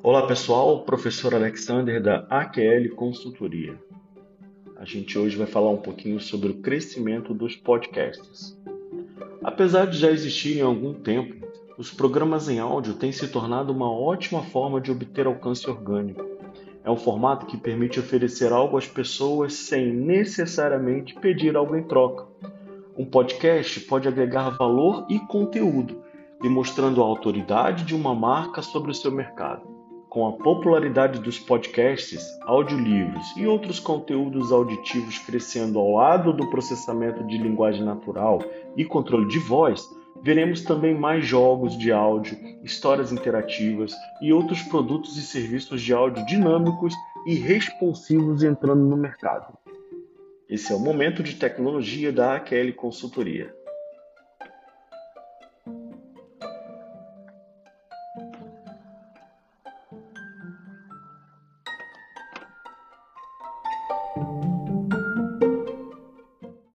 Olá pessoal, professor Alexander da AQL Consultoria. A gente hoje vai falar um pouquinho sobre o crescimento dos podcasts. Apesar de já existirem há algum tempo, os programas em áudio têm se tornado uma ótima forma de obter alcance orgânico. É um formato que permite oferecer algo às pessoas sem necessariamente pedir algo em troca. Um podcast pode agregar valor e conteúdo, demonstrando a autoridade de uma marca sobre o seu mercado. Com a popularidade dos podcasts, audiolivros e outros conteúdos auditivos crescendo ao lado do processamento de linguagem natural e controle de voz, veremos também mais jogos de áudio, histórias interativas e outros produtos e serviços de áudio dinâmicos e responsivos entrando no mercado. Esse é o momento de tecnologia da AQL Consultoria.